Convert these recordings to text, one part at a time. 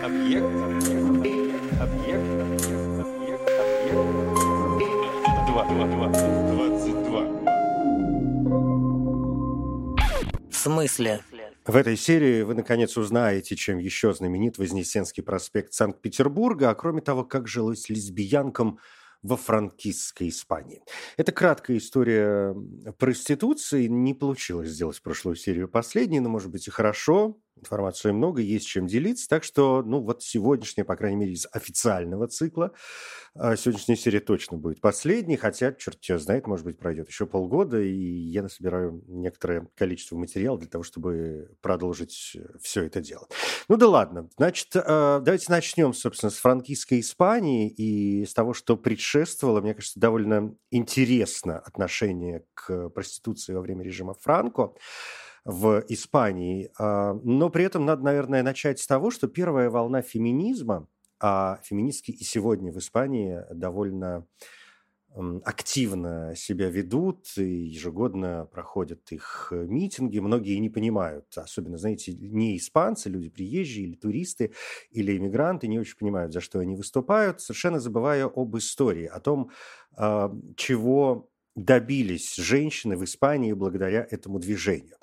Объект. Объект. Объект. Объект. Объект. Два. Два. Два. Двадцать два. В смысле? В этой серии вы наконец узнаете, чем еще знаменит Вознесенский проспект Санкт-Петербурга, а кроме того, как жилось лесбиянкам во франкистской Испании. Это краткая история проституции. Не получилось сделать прошлую серию последней, но, может быть, и хорошо. Информации много, есть чем делиться. Так что, ну, вот сегодняшняя, по крайней мере, из официального цикла, а, сегодняшняя серия точно будет последней, хотя, черт тебя знает, может быть, пройдет еще полгода, и я насобираю некоторое количество материала для того, чтобы продолжить все это дело. Ну да ладно. Значит, а, давайте начнем, собственно, с франкистской Испании и с того, что предшествовало. Мне кажется, довольно интересно отношение к проституции во время режима Франко в Испании. А, но при этом надо, наверное, начать с того, что первая волна феминизма, а феминистки и сегодня в Испании довольно активно себя ведут, и ежегодно проходят их митинги. Многие не понимают, особенно, знаете, не испанцы, люди приезжие или туристы, или иммигранты, не очень понимают, за что они выступают, совершенно забывая об истории, о том, а, чего добились женщины в Испании благодаря этому движению.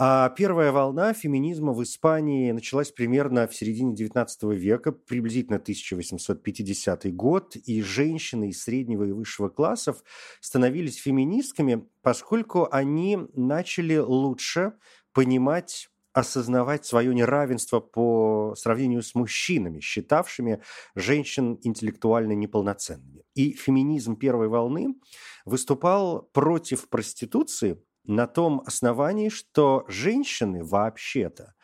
А первая волна феминизма в Испании началась примерно в середине XIX века, приблизительно 1850 год, и женщины из среднего и высшего классов становились феминистками, поскольку они начали лучше понимать осознавать свое неравенство по сравнению с мужчинами, считавшими женщин интеллектуально неполноценными. И феминизм первой волны выступал против проституции на том основании, что женщины вообще-то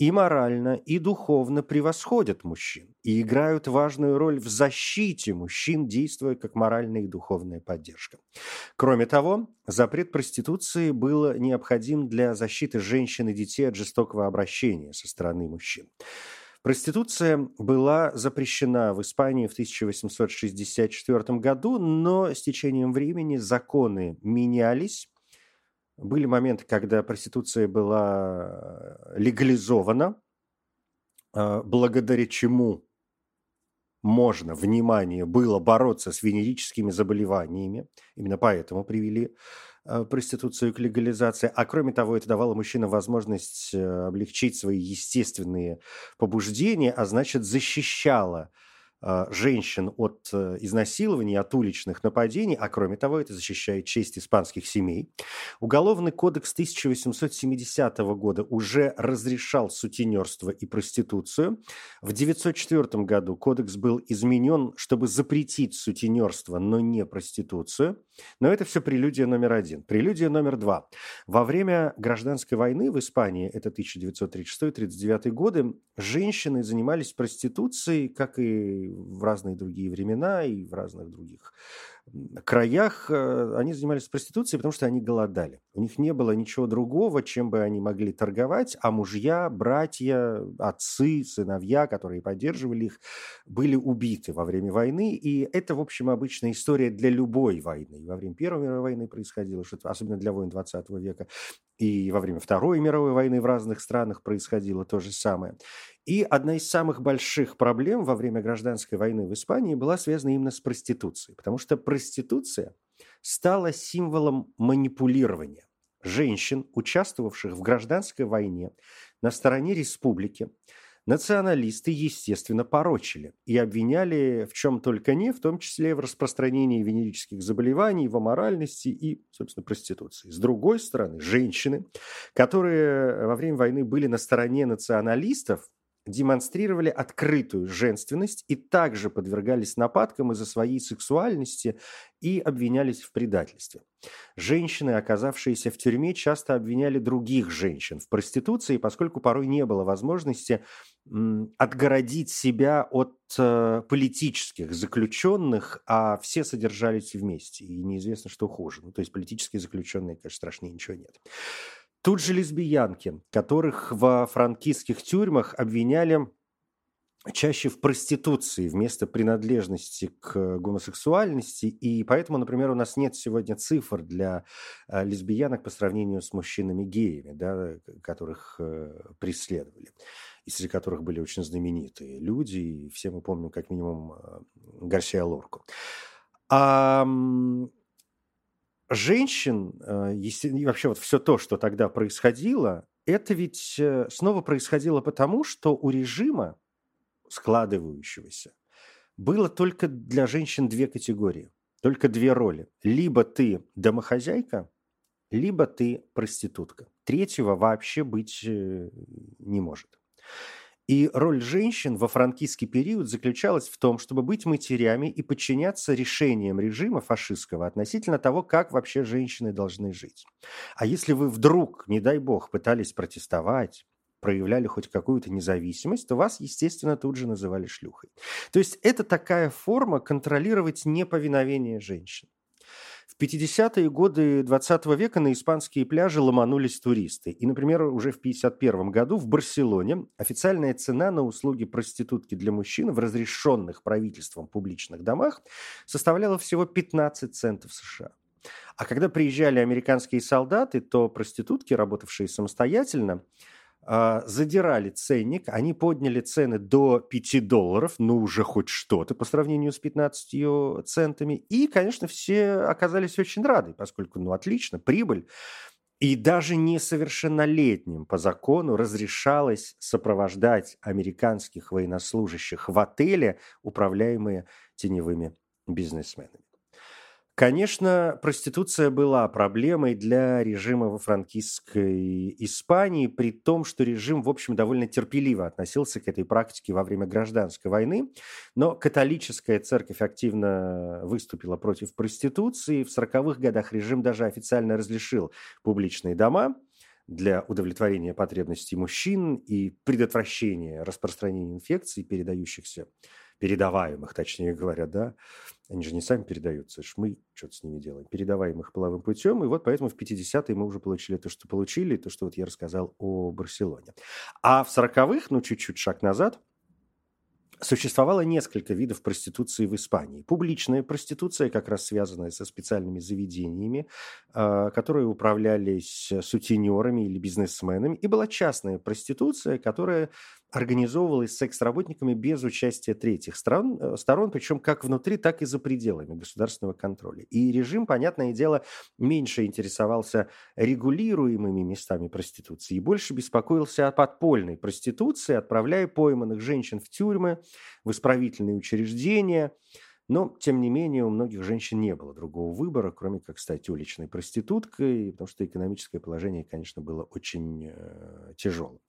и морально, и духовно превосходят мужчин и играют важную роль в защите мужчин, действуя как моральная и духовная поддержка. Кроме того, запрет проституции был необходим для защиты женщин и детей от жестокого обращения со стороны мужчин. Проституция была запрещена в Испании в 1864 году, но с течением времени законы менялись, были моменты, когда проституция была э, легализована, а, благодаря чему можно, внимание, было бороться с венерическими заболеваниями. Именно поэтому привели э, проституцию к легализации. А кроме того, это давало мужчинам возможность э, облегчить свои естественные побуждения, а значит защищало женщин от э, изнасилований, от уличных нападений, а кроме того, это защищает честь испанских семей. Уголовный кодекс 1870 года уже разрешал сутенерство и проституцию. В 1904 году кодекс был изменен, чтобы запретить сутенерство, но не проституцию. Но это все прелюдия номер один. Прелюдия номер два. Во время гражданской войны в Испании, это 1936-39 годы, женщины занимались проституцией, как и в разные другие времена и в разных других краях э, они занимались проституцией, потому что они голодали. У них не было ничего другого, чем бы они могли торговать, а мужья, братья, отцы, сыновья, которые поддерживали их, были убиты во время войны. И это, в общем, обычная история для любой войны. Во время Первой мировой войны происходило что-то, особенно для войн 20 века, и во время Второй мировой войны в разных странах происходило то же самое. И одна из самых больших проблем во время гражданской войны в Испании была связана именно с проституцией, потому что проституция стала символом манипулирования женщин, участвовавших в гражданской войне на стороне республики. Националисты, естественно, порочили и обвиняли в чем только не, в том числе в распространении венерических заболеваний, в аморальности и, собственно, проституции. С другой стороны, женщины, которые во время войны были на стороне националистов, демонстрировали открытую женственность и также подвергались нападкам из-за своей сексуальности и обвинялись в предательстве. Женщины, оказавшиеся в тюрьме, часто обвиняли других женщин в проституции, поскольку порой не было возможности отгородить себя от э, политических заключенных, а все содержались вместе, и неизвестно, что хуже. Ну, то есть политические заключенные, конечно, страшнее ничего нет. Тут же лесбиянки, которых во франкистских тюрьмах обвиняли чаще в проституции вместо принадлежности к гомосексуальности. И поэтому, например, у нас нет сегодня цифр для э, лесбиянок по сравнению с мужчинами-геями, да, которых э, преследовали и среди которых были очень знаменитые люди, и все мы помним как минимум э, Гарсия Лорку. А женщин, э, и вообще вот все то, что тогда происходило, это ведь э, снова происходило потому, что у режима складывающегося было только для женщин две категории, только две роли. Либо ты домохозяйка, либо ты проститутка. Третьего вообще быть э, не может. И роль женщин во франкистский период заключалась в том, чтобы быть матерями и подчиняться решениям режима фашистского относительно того, как вообще женщины должны жить. А если вы вдруг, не дай бог, пытались протестовать, проявляли хоть какую-то независимость, то вас, естественно, тут же называли шлюхой. То есть это такая форма контролировать неповиновение женщин. В 50-е годы 20 века на испанские пляжи ломанулись туристы. И, например, уже в 51 году в Барселоне официальная цена на услуги проститутки для мужчин в разрешенных правительством публичных домах составляла всего 15 центов США. А когда приезжали американские солдаты, то проститутки, работавшие самостоятельно, задирали ценник, они подняли цены до 5 долларов, ну уже хоть что-то по сравнению с 15 центами. И, конечно, все оказались очень рады, поскольку, ну отлично, прибыль. И даже несовершеннолетним по закону разрешалось сопровождать американских военнослужащих в отеле, управляемые теневыми бизнесменами. Конечно, проституция была проблемой для режима во франкистской Испании, при том, что режим, в общем, довольно терпеливо относился к этой практике во время гражданской войны. Но католическая церковь активно выступила против проституции. В 40-х годах режим даже официально разрешил публичные дома для удовлетворения потребностей мужчин и предотвращения распространения инфекций, передающихся передаваемых, точнее говоря, да, они же не сами передаются, это мы что-то с ними делаем, передаваемых половым путем, и вот поэтому в 50-е мы уже получили то, что получили, то, что вот я рассказал о Барселоне. А в 40-х, ну, чуть-чуть шаг назад – Существовало несколько видов проституции в Испании. Публичная проституция, как раз связанная со специальными заведениями, а, которые управлялись сутенерами или бизнесменами, и была частная проституция, которая организовывалась секс-работниками без участия третьих стран, э, сторон, причем как внутри, так и за пределами государственного контроля. И режим, понятное дело, меньше интересовался регулируемыми местами проституции и больше беспокоился о подпольной проституции, отправляя пойманных женщин в тюрьмы, в исправительные учреждения – но, тем не менее, у многих женщин не было другого выбора, кроме как стать уличной проституткой, потому что экономическое положение, конечно, было очень э, тяжелым.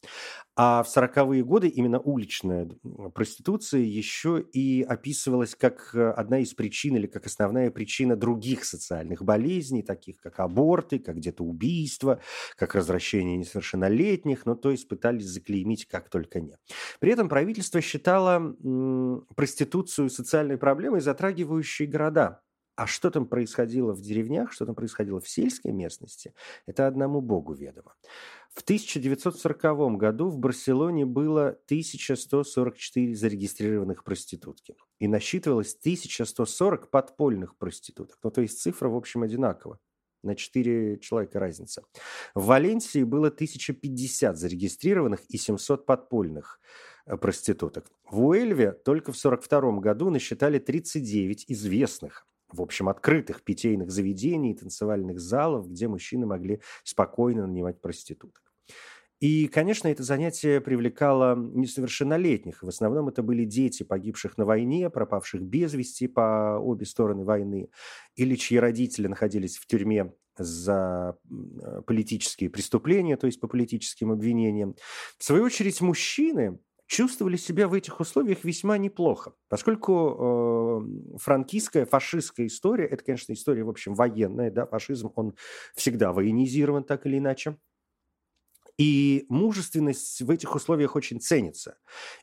А в 40-е годы именно уличная проституция еще и описывалась как э, одна из причин или как основная причина других социальных болезней, таких как аборты, как где-то убийства, как развращение несовершеннолетних, ну, то есть пытались заклеймить как только не. При этом правительство считало м, проституцию социальной проблемой, затрагивающие города. А что там происходило в деревнях, что там происходило в сельской местности, это одному богу ведомо. В 1940 году в Барселоне было 1144 зарегистрированных проститутки. И насчитывалось 1140 подпольных проституток. Ну, то есть цифра, в общем, одинакова. На 4 человека разница. В Валенсии было 1050 зарегистрированных и 700 подпольных Э, проституток. В Уэльве только в 1942 году насчитали 39 известных, в общем, открытых питейных заведений и танцевальных залов, где мужчины могли спокойно нанимать проституток. И, конечно, это занятие привлекало несовершеннолетних. В основном это были дети, погибших на войне, пропавших без вести по обе стороны войны, или чьи родители находились в тюрьме за э, политические преступления, то есть по политическим обвинениям. В свою очередь, мужчины чувствовали себя в этих условиях весьма неплохо, поскольку э, франкистская, фашистская история, это, конечно, история, в общем, военная, да, фашизм, он всегда военизирован так или иначе, и мужественность в этих условиях очень ценится.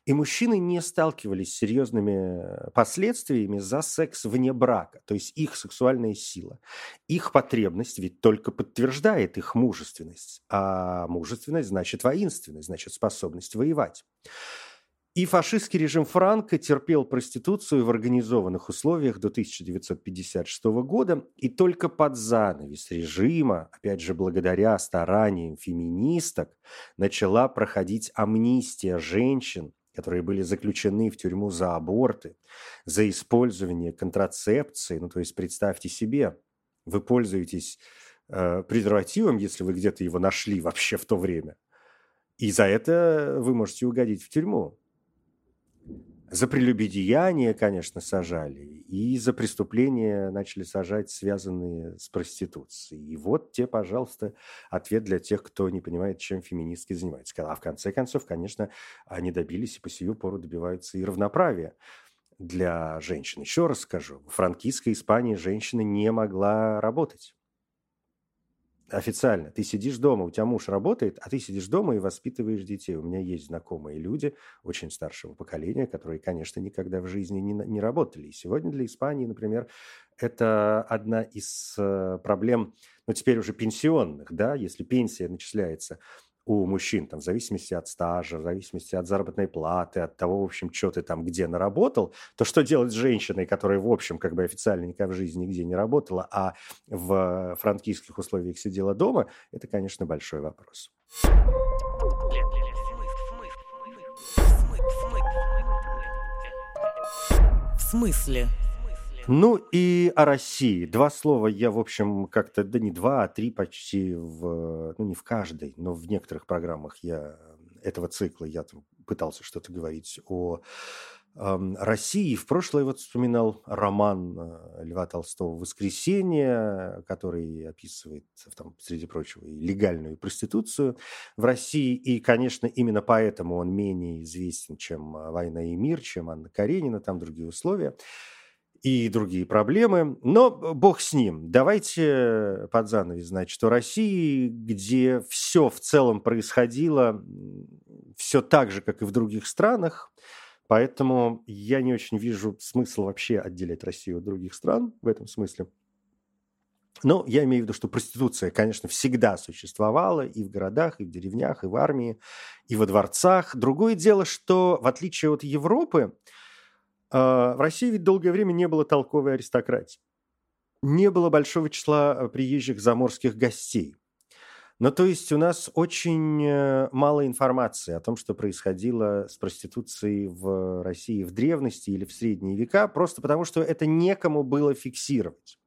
И мужчины не сталкивались с серьезными последствиями за секс вне брака. То есть их сексуальная сила, их потребность ведь только подтверждает их мужественность. А мужественность значит воинственность, значит способность воевать. И фашистский режим Франко терпел проституцию в организованных условиях до 1956 года, и только под занавес режима, опять же благодаря стараниям феминисток, начала проходить амнистия женщин, которые были заключены в тюрьму за аборты, за использование контрацепции. Ну, то есть представьте себе, вы пользуетесь э, презервативом, если вы где-то его нашли вообще в то время, и за это вы можете угодить в тюрьму. За прелюбодеяние, конечно, сажали, и за преступления начали сажать, связанные с проституцией. И вот те, пожалуйста, ответ для тех, кто не понимает, чем феминистки занимаются. А в конце концов, конечно, они добились и по сию пору добиваются и равноправия для женщин. Еще раз скажу, в франкистской Испании женщина не могла работать официально. Ты сидишь дома, у тебя муж работает, а ты сидишь дома и воспитываешь детей. У меня есть знакомые люди очень старшего поколения, которые, конечно, никогда в жизни не, не работали. И сегодня для Испании, например, это одна из э, проблем, ну, теперь уже пенсионных, да, если пенсия начисляется у мужчин, там, в зависимости от стажа, в зависимости от заработной платы, от того, в общем, что ты там где наработал, то что делать с женщиной, которая, в общем, как бы официально никогда в жизни нигде не работала, а в франкийских условиях сидела дома, это, конечно, большой вопрос. В смысле? Ну и о России. Два слова я, в общем, как-то, да не два, а три почти в, ну не в каждой, но в некоторых программах я этого цикла я там пытался что-то говорить о э, России. В прошлое вот вспоминал роман э, Льва Толстого «Воскресенье», который описывает, там, среди прочего, и легальную проституцию в России. И, конечно, именно поэтому он менее известен, чем «Война и мир», чем Анна Каренина, там другие условия и другие проблемы. Но бог с ним. Давайте под занавес, значит, что России, где все в целом происходило, все так же, как и в других странах, поэтому я не очень вижу смысла вообще отделять Россию от других стран в этом смысле. Но я имею в виду, что проституция, конечно, всегда существовала и в городах, и в деревнях, и в армии, и во дворцах. Другое дело, что в отличие от Европы, в России ведь долгое время не было толковой аристократии. Не было большого числа э, приезжих заморских гостей. Ну, то есть у нас очень э, мало информации о том, что происходило с проституцией в России в древности или в средние века, просто потому что это некому было фиксировать.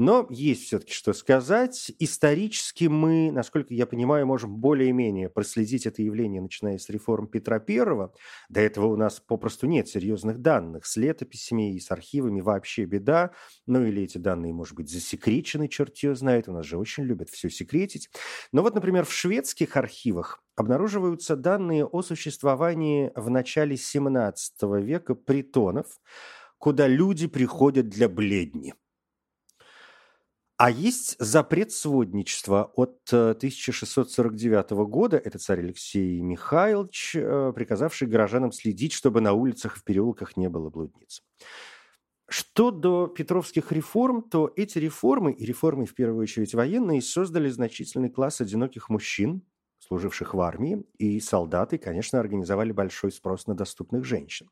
Но есть все-таки что сказать. Исторически мы, насколько я понимаю, можем более-менее проследить это явление, начиная с реформ Петра I. До этого у нас попросту нет серьезных данных. С летописями и с архивами вообще беда. Ну или эти данные, может быть, засекречены, черт ее знает. У нас же очень любят все секретить. Но вот, например, в шведских архивах обнаруживаются данные о существовании в начале 17 века притонов, куда люди приходят для бледни. А есть запрет сводничества от 1649 э, года. Это царь Алексей Михайлович, э, приказавший горожанам следить, чтобы на улицах и в переулках не было блудниц. Что до петровских реформ, то эти реформы, и реформы в первую очередь военные, создали значительный класс одиноких мужчин, служивших в армии, и солдаты, конечно, организовали большой спрос на доступных женщин.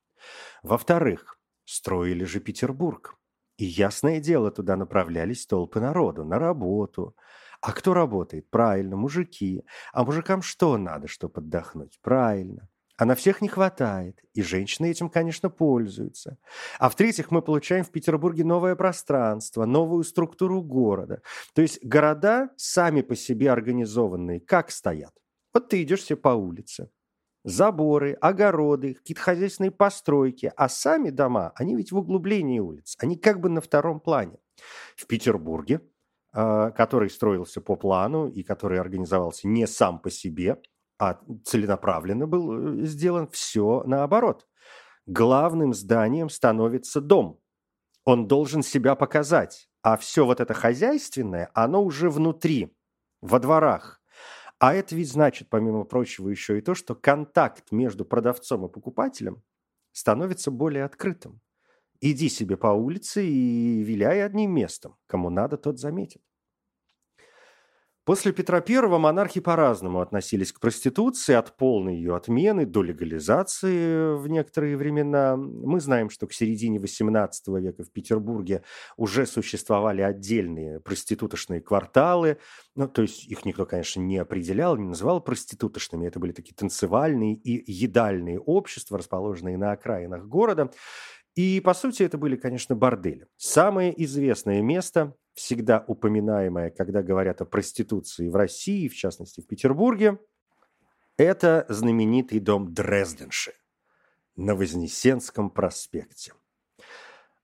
Во-вторых, строили же Петербург. И ясное дело, туда направлялись толпы народу, на работу. А кто работает? Правильно, мужики. А мужикам что надо, чтобы отдохнуть? Правильно. А на всех не хватает. И женщины этим, конечно, пользуются. А в-третьих, мы получаем в Петербурге новое пространство, новую структуру города. То есть города сами по себе организованные, как стоят? Вот ты идешь себе по улице заборы, огороды, какие-то хозяйственные постройки, а сами дома, они ведь в углублении улиц, они как бы на втором плане. В Петербурге, а, который строился по плану и который организовался не сам по себе, а целенаправленно был э, сделан все наоборот. Главным зданием становится дом. Он должен себя показать, а все вот это хозяйственное, оно уже внутри, во дворах, а это ведь значит, помимо прочего, еще и то, что контакт между продавцом и покупателем становится более открытым. Иди себе по улице и виляй одним местом. Кому надо, тот заметит. После Петра I монархи по-разному относились к проституции, от полной ее отмены до легализации в некоторые времена. Мы знаем, что к середине XVIII века в Петербурге уже существовали отдельные проституточные кварталы. Ну, то есть их никто, конечно, не определял, не называл проституточными. Это были такие танцевальные и едальные общества, расположенные на окраинах города. И, по сути, это были, конечно, бордели. Самое известное место всегда упоминаемое, когда говорят о проституции в России, в частности в Петербурге, это знаменитый дом Дрезденши на Вознесенском проспекте.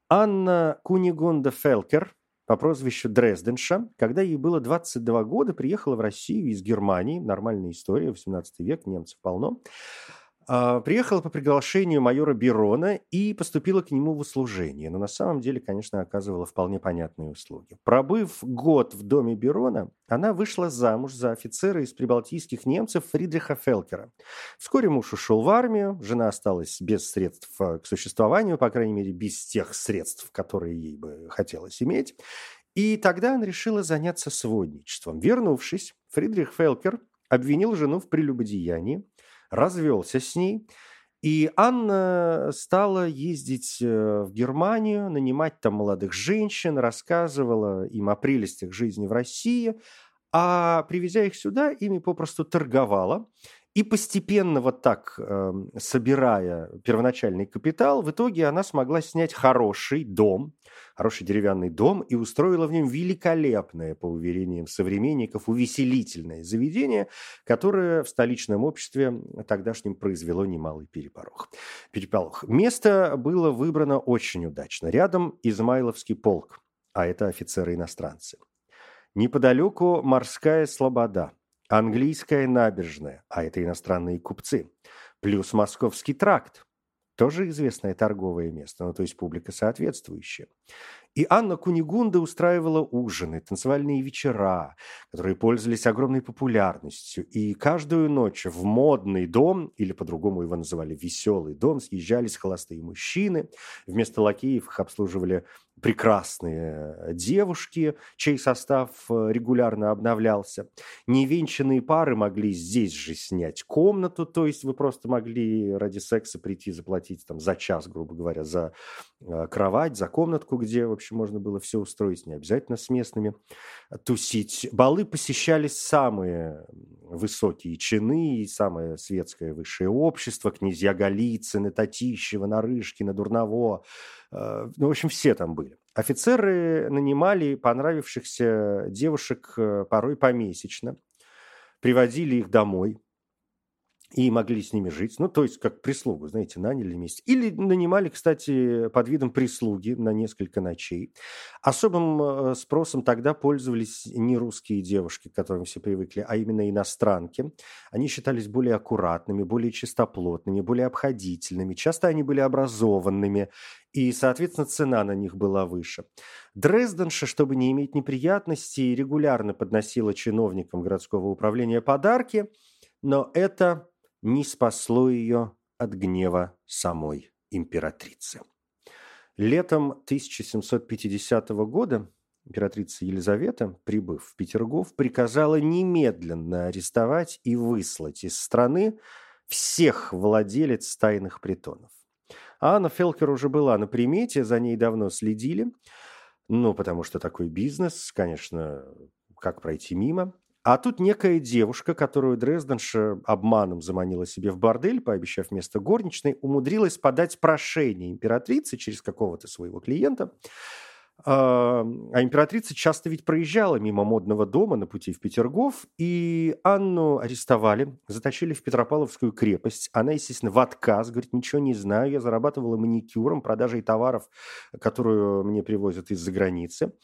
Анна Кунигунда Фелкер по прозвищу Дрезденша, когда ей было 22 года, приехала в Россию из Германии. Нормальная история, 18 век, немцев полно. А, приехала по приглашению майора Берона и поступила к нему в услужение, но на самом деле, конечно, оказывала вполне понятные услуги. Пробыв год в доме Берона, она вышла замуж за офицера из прибалтийских немцев Фридриха Фелкера. Вскоре муж ушел в армию, жена осталась без средств э, к существованию, по крайней мере, без тех средств, которые ей бы хотелось иметь. И тогда она решила заняться сводничеством. Вернувшись, Фридрих Фелкер обвинил жену в прелюбодеянии, развелся с ней. И Анна стала ездить э, в Германию, нанимать там молодых женщин, рассказывала им о прелестях жизни в России, а привезя их сюда, ими попросту торговала. И постепенно вот так, э, собирая первоначальный капитал, в итоге она смогла снять хороший дом, хороший деревянный дом и устроила в нем великолепное, по уверениям современников, увеселительное заведение, которое в столичном обществе тогдашнем произвело немалый переполох. переполох. Место было выбрано очень удачно. Рядом Измайловский полк, а это офицеры-иностранцы. Неподалеку морская слобода, английская набережная, а это иностранные купцы, плюс московский тракт, тоже известное торговое место, ну, то есть публика соответствующая. И Анна Кунигунда устраивала ужины, танцевальные вечера, которые пользовались огромной популярностью. И каждую ночь в модный дом, или по-другому его называли веселый дом, съезжались холостые мужчины. Вместо лакеев их обслуживали прекрасные э, девушки, чей состав э, регулярно обновлялся. Невенчанные пары могли здесь же снять комнату, то есть вы просто могли ради секса прийти заплатить там за час, грубо говоря, за э, кровать, за комнатку, где, в общем, можно было все устроить, не обязательно с местными тусить. Балы посещались самые высокие чины и самое светское высшее общество, князья Голицыны, Татищева, Нарышкина, Дурново, Э, ну, в общем, все там были. Офицеры нанимали понравившихся девушек э, порой помесячно, приводили их домой, и могли с ними жить. Ну, то есть, как прислугу, знаете, наняли вместе. Или нанимали, кстати, под видом прислуги на несколько ночей. Особым э, спросом тогда пользовались не русские девушки, к которым все привыкли, а именно иностранки. Они считались более аккуратными, более чистоплотными, более обходительными. Часто они были образованными, и, соответственно, цена на них была выше. Дрезденша, чтобы не иметь неприятностей, регулярно подносила чиновникам городского управления подарки, но это не спасло ее от гнева самой императрицы. Летом 1750 года императрица Елизавета, прибыв в Петергоф, приказала немедленно арестовать и выслать из страны всех владелец тайных притонов. А Анна Фелкер уже была на примете, за ней давно следили. Ну, потому что такой бизнес, конечно, как пройти мимо. А тут некая девушка, которую Дрезденша обманом заманила себе в бордель, пообещав место горничной, умудрилась подать прошение императрице через какого-то своего клиента. А, а императрица часто ведь проезжала мимо модного дома на пути в Петергоф, и Анну арестовали, затащили в Петропавловскую крепость. Она, естественно, в отказ, говорит, ничего не знаю, я зарабатывала маникюром, продажей товаров, которую мне привозят из-за границы.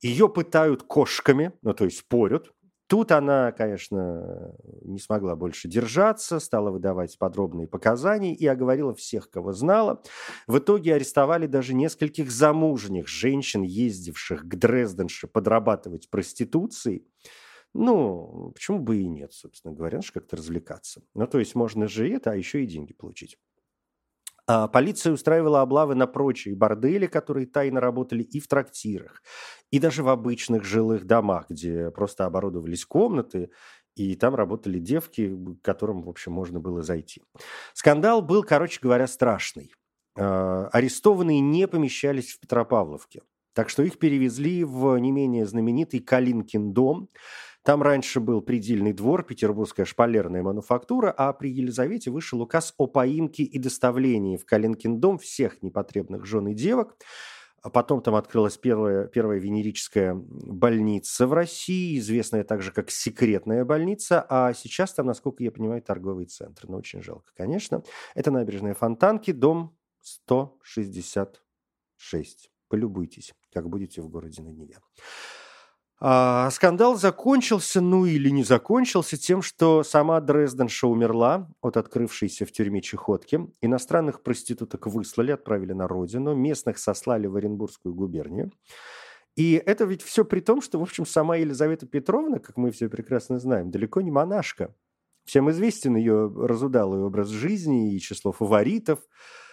Ее пытают кошками, ну, то есть порют, Тут она, конечно, не смогла больше держаться, стала выдавать подробные показания и оговорила всех, кого знала. В итоге арестовали даже нескольких замужних женщин, ездивших к Дрезденше подрабатывать проституцией. Ну, почему бы и нет, собственно говоря, как-то развлекаться. Ну, то есть можно же это, а еще и деньги получить. А полиция устраивала облавы на прочие бордели, которые тайно работали и в трактирах, и даже в обычных жилых домах, где просто оборудовались комнаты, и там работали девки, к которым, в общем, можно было зайти. Скандал был, короче говоря, страшный. А, арестованные не помещались в Петропавловке, так что их перевезли в не менее знаменитый Калинкин дом – там раньше был предельный двор, петербургская шпалерная мануфактура, а при Елизавете вышел указ о поимке и доставлении в Калинкин дом всех непотребных жен и девок. А потом там открылась первая, первая венерическая больница в России, известная также как секретная больница, а сейчас там, насколько я понимаю, торговый центр. Но очень жалко, конечно. Это набережная Фонтанки, дом 166. Полюбуйтесь, как будете в городе на Неве. А, скандал закончился, ну или не закончился, тем, что сама Дрезденша умерла от открывшейся в тюрьме чехотки. Иностранных проституток выслали, отправили на родину, местных сослали в Оренбургскую губернию. И это ведь все при том, что, в общем, сама Елизавета Петровна, как мы все прекрасно знаем, далеко не монашка. Всем известен ее разудалый образ жизни и число фаворитов –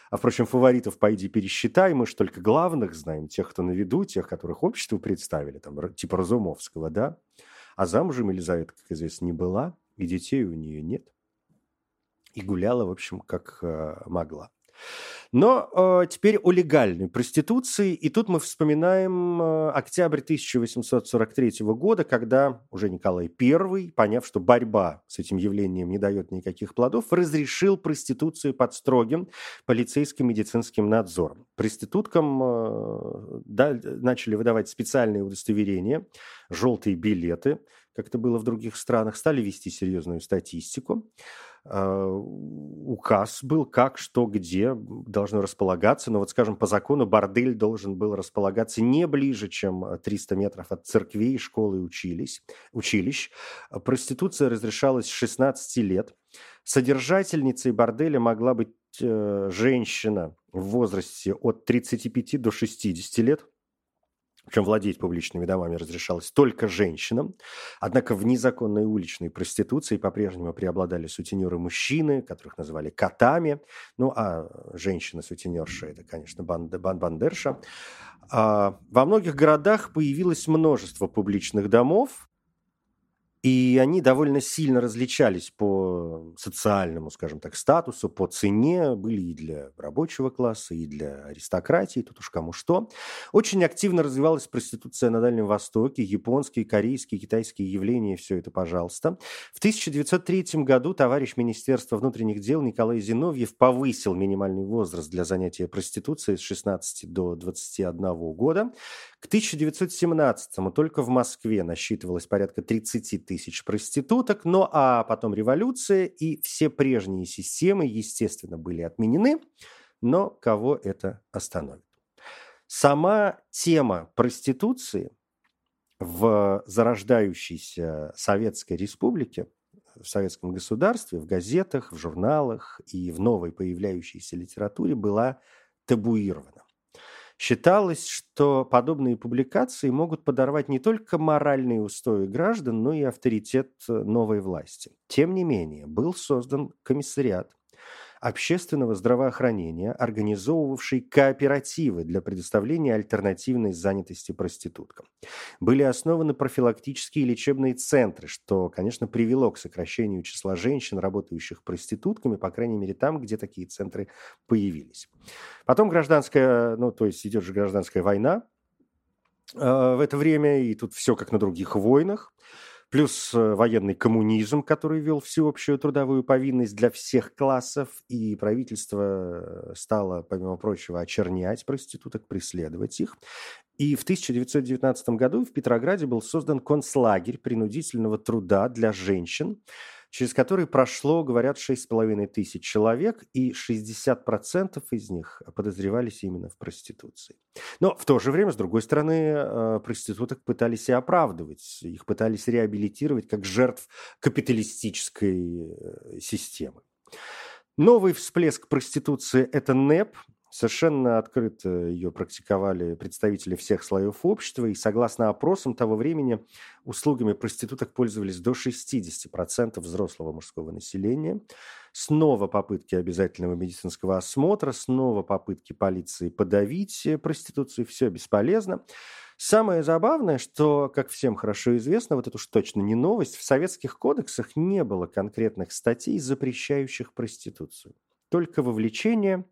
а, впрочем, фаворитов пойди пересчитай, мы же только главных знаем, тех, кто на виду, тех, которых обществу представили, там, типа Разумовского, да? А замужем Елизавета, как известно, не была, и детей у нее нет. И гуляла, в общем, как э, могла. Но э, теперь о легальной проституции. И тут мы вспоминаем э, октябрь 1843 года, когда уже Николай I, поняв, что борьба с этим явлением не дает никаких плодов, разрешил проституцию под строгим полицейским медицинским надзором. Проституткам э, да, начали выдавать специальные удостоверения, желтые билеты, как это было в других странах, стали вести серьезную статистику. А, указ был, как, что, где должно располагаться. Но вот, скажем, по закону бордель должен был располагаться не ближе, чем 300 метров от церквей, школы и учились, училищ. Проституция разрешалась с 16 лет. Содержательницей борделя могла быть э, женщина в возрасте от 35 до 60 лет – причем владеть публичными домами разрешалось только женщинам. Однако в незаконной уличной проституции по-прежнему преобладали сутенеры-мужчины, которых называли котами. Ну, а женщина-сутенерша – это, конечно, банд бандерша. А во многих городах появилось множество публичных домов, и они довольно сильно различались по социальному, скажем так, статусу, по цене. Были и для рабочего класса, и для аристократии, тут уж кому что. Очень активно развивалась проституция на Дальнем Востоке, японские, корейские, китайские явления, все это, пожалуйста. В 1903 году товарищ Министерства внутренних дел Николай Зиновьев повысил минимальный возраст для занятия проституцией с 16 до 21 года. К 1917 только в Москве насчитывалось порядка 30 тысяч проституток, ну а потом революция, и все прежние системы, естественно, были отменены, но кого это остановит? Сама тема проституции в зарождающейся Советской Республике, в советском государстве, в газетах, в журналах и в новой появляющейся литературе была табуирована. Считалось, что подобные публикации могут подорвать не только моральные устои граждан, но и авторитет э, новой власти. Тем не менее, был создан комиссариат общественного здравоохранения, организовывавший кооперативы для предоставления альтернативной занятости проституткам. Были основаны профилактические лечебные центры, что, конечно, привело к сокращению числа женщин, работающих проститутками, по крайней мере, там, где такие центры появились. Потом гражданская, ну, то есть идет же гражданская война, э, в это время, и тут все как на других войнах плюс э, военный коммунизм, который вел всеобщую трудовую повинность для всех классов, и правительство э, стало, помимо прочего, очернять проституток, преследовать их. И в 1919 году в Петрограде был создан концлагерь принудительного труда для женщин, через который прошло, говорят, 6,5 тысяч человек, и 60% из них подозревались именно в проституции. Но в то же время, с другой стороны, э, проституток пытались и оправдывать, их пытались реабилитировать как жертв капиталистической э, системы. Новый всплеск проституции – это НЭП, Совершенно открыто ее практиковали представители всех слоев общества, и согласно опросам того времени услугами проституток пользовались до 60% взрослого мужского населения. Снова попытки обязательного медицинского осмотра, снова попытки полиции подавить проституцию, все бесполезно. Самое забавное, что, как всем хорошо известно, вот это уж точно не новость, в советских кодексах не было конкретных статей, запрещающих проституцию. Только вовлечение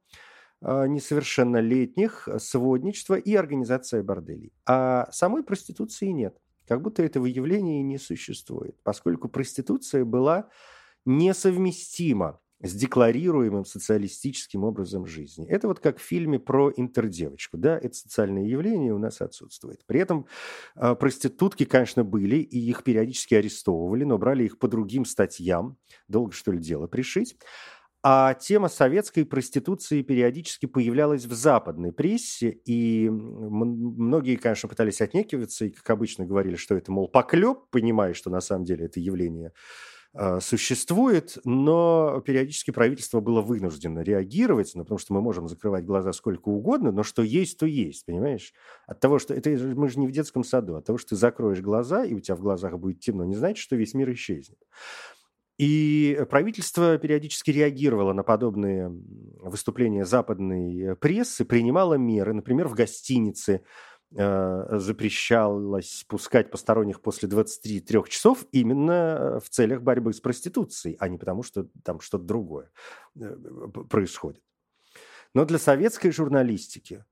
несовершеннолетних, сводничество и организация борделей. А самой проституции нет. Как будто этого явления не существует, поскольку проституция была несовместима с декларируемым социалистическим образом жизни. Это вот как в фильме про интердевочку. Да, это социальное явление у нас отсутствует. При этом э, проститутки, конечно, были, и их периодически арестовывали, но брали их по другим статьям. Долго, что ли, дело пришить. А тема советской проституции периодически появлялась в западной прессе, и многие, конечно, пытались отнекиваться, и, как обычно, говорили, что это, мол, поклеп, понимая, что на самом деле это явление а, существует, но периодически правительство было вынуждено реагировать, ну, потому что мы можем закрывать глаза сколько угодно, но что есть, то есть, понимаешь? От того, что... Это мы же не в детском саду. От того, что ты закроешь глаза, и у тебя в глазах будет темно, не значит, что весь мир исчезнет. И правительство периодически реагировало на подобные выступления западной прессы, принимало меры. Например, в гостинице Э, запрещалось пускать посторонних после 23 часов именно в целях борьбы с проституцией, а не потому, что там что-то другое э, происходит. Но для советской журналистики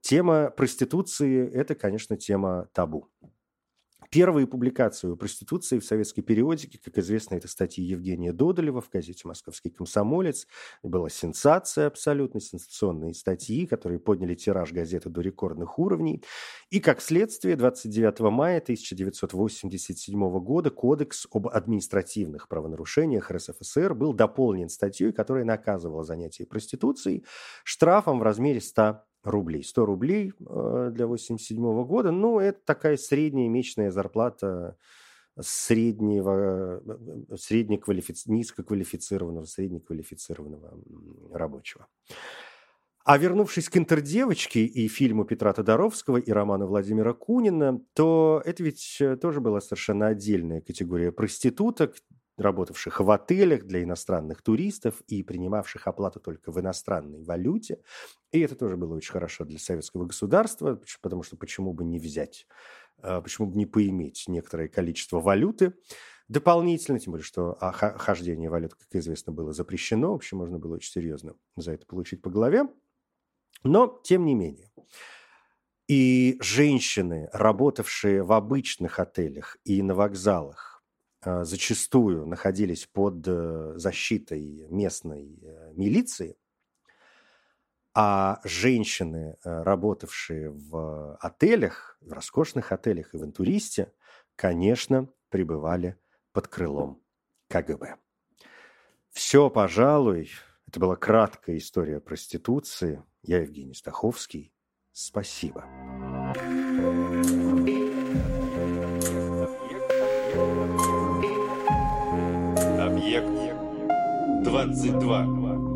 тема проституции – это, конечно, тема табу. Первые публикации о проституции в советской периодике, как известно, это статьи Евгения Додолева в газете «Московский комсомолец». Была сенсация абсолютно, сенсационные статьи, которые подняли тираж газеты до рекордных уровней. И, как следствие, 29 мая 1987 года Кодекс об административных правонарушениях РСФСР был дополнен статьей, которая наказывала занятие проституцией штрафом в размере 100 рублей. 100 рублей э, для 87 года, ну, это такая средняя месячная зарплата среднего, э, среднеквалифици... низкоквалифицированного, среднеквалифицированного рабочего. А вернувшись к «Интердевочке» и фильму Петра Тодоровского и роману Владимира Кунина, то это ведь э, тоже была совершенно отдельная категория проституток, работавших в отелях для иностранных туристов и принимавших оплату только в иностранной валюте. И это тоже было очень хорошо для советского государства, потому что почему бы не взять, а, почему бы не поиметь некоторое количество валюты дополнительно, тем более, что хождение валют, как известно, было запрещено. В общем, можно было очень серьезно за это получить по голове. Но, тем не менее, и женщины, работавшие в обычных отелях и на вокзалах, а, зачастую находились под э, защитой местной э, милиции, а женщины, э, работавшие в отелях, в роскошных отелях и в интуристе, конечно, пребывали под крылом КГБ. Все, пожалуй, это была краткая история проституции. Я Евгений Стаховский. Спасибо. Объект 22.